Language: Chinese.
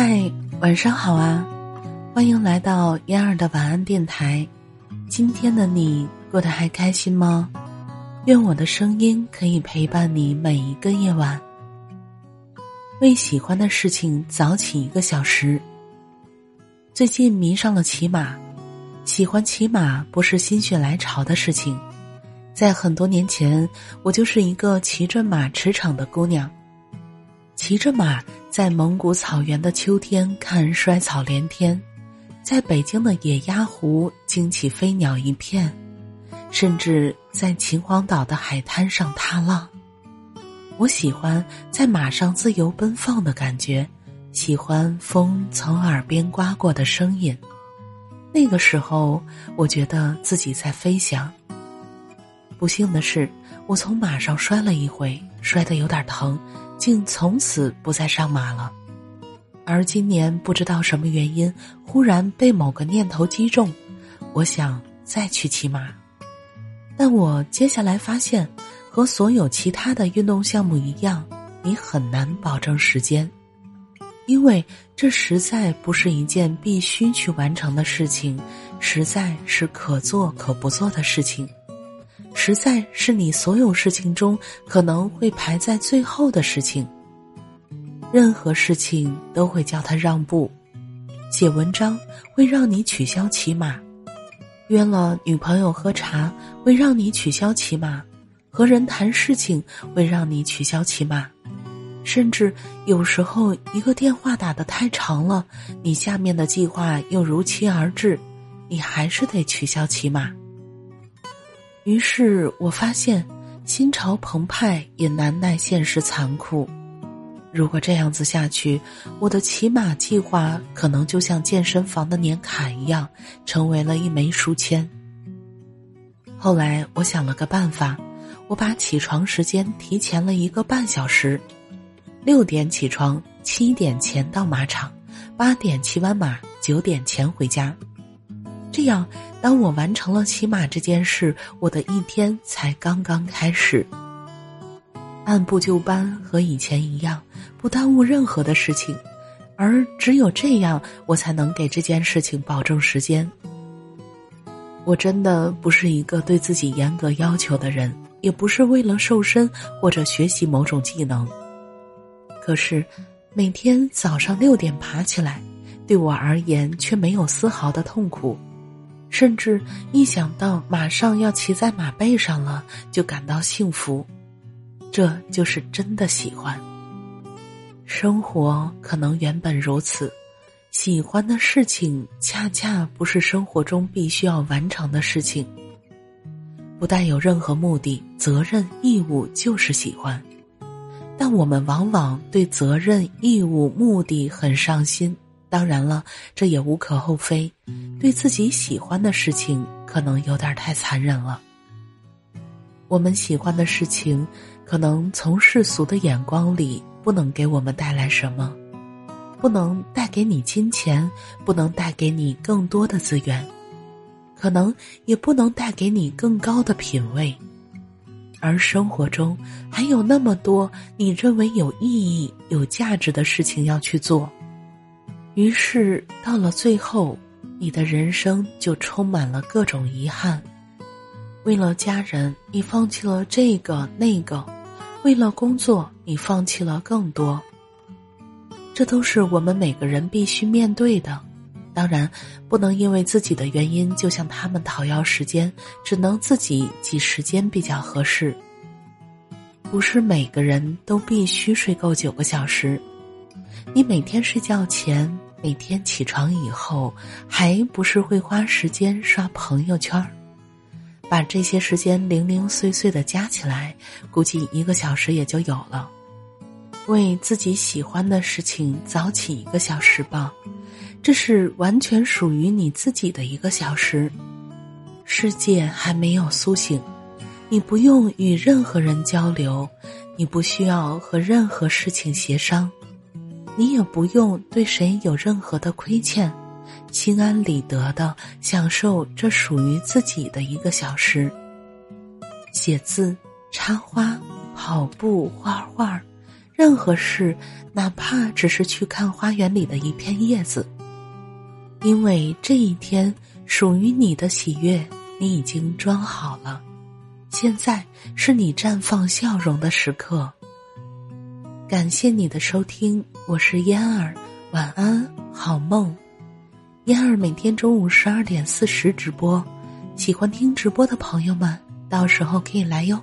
嗨，晚上好啊！欢迎来到嫣儿的晚安电台。今天的你过得还开心吗？愿我的声音可以陪伴你每一个夜晚。为喜欢的事情早起一个小时。最近迷上了骑马，喜欢骑马不是心血来潮的事情，在很多年前，我就是一个骑着马驰骋的姑娘，骑着马在蒙古草原的秋天看衰草连天，在北京的野鸭湖惊起飞鸟一片，甚至在秦皇岛的海滩上踏浪。我喜欢在马上自由奔放的感觉。喜欢风从耳边刮过的声音，那个时候我觉得自己在飞翔。不幸的是，我从马上摔了一回，摔得有点疼，竟从此不再上马了。而今年不知道什么原因，忽然被某个念头击中，我想再去骑马。但我接下来发现，和所有其他的运动项目一样，你很难保证时间。因为这实在不是一件必须去完成的事情，实在是可做可不做的事情，实在是你所有事情中可能会排在最后的事情。任何事情都会叫他让步，写文章会让你取消骑马，约了女朋友喝茶会让你取消骑马，和人谈事情会让你取消骑马。甚至有时候，一个电话打得太长了，你下面的计划又如期而至，你还是得取消骑马。于是我发现，心潮澎湃也难耐现实残酷。如果这样子下去，我的骑马计划可能就像健身房的年卡一样，成为了一枚书签。后来我想了个办法，我把起床时间提前了一个半小时。六点起床，七点前到马场，八点骑完马，九点前回家。这样，当我完成了骑马这件事，我的一天才刚刚开始。按部就班，和以前一样，不耽误任何的事情，而只有这样，我才能给这件事情保证时间。我真的不是一个对自己严格要求的人，也不是为了瘦身或者学习某种技能。可是，每天早上六点爬起来，对我而言却没有丝毫的痛苦，甚至一想到马上要骑在马背上了，就感到幸福。这就是真的喜欢。生活可能原本如此，喜欢的事情恰恰不是生活中必须要完成的事情。不带有任何目的、责任、义务，就是喜欢。但我们往往对责任、义务、目的很上心。当然了，这也无可厚非。对自己喜欢的事情，可能有点太残忍了。我们喜欢的事情，可能从世俗的眼光里不能给我们带来什么，不能带给你金钱，不能带给你更多的资源，可能也不能带给你更高的品味。而生活中还有那么多你认为有意义、有价值的事情要去做，于是到了最后，你的人生就充满了各种遗憾。为了家人，你放弃了这个那个；为了工作，你放弃了更多。这都是我们每个人必须面对的。当然，不能因为自己的原因就向他们讨要时间，只能自己挤时间比较合适。不是每个人都必须睡够九个小时，你每天睡觉前、每天起床以后，还不是会花时间刷朋友圈把这些时间零零碎碎的加起来，估计一个小时也就有了。为自己喜欢的事情早起一个小时吧。这是完全属于你自己的一个小时，世界还没有苏醒，你不用与任何人交流，你不需要和任何事情协商，你也不用对谁有任何的亏欠，心安理得的享受这属于自己的一个小时。写字、插花、跑步、画画，任何事，哪怕只是去看花园里的一片叶子，因为这一天属于你的喜悦，你已经装好了。现在是你绽放笑容的时刻。感谢你的收听，我是嫣儿，晚安，好梦。嫣儿每天中午十二点四十直播，喜欢听直播的朋友们，到时候可以来哟。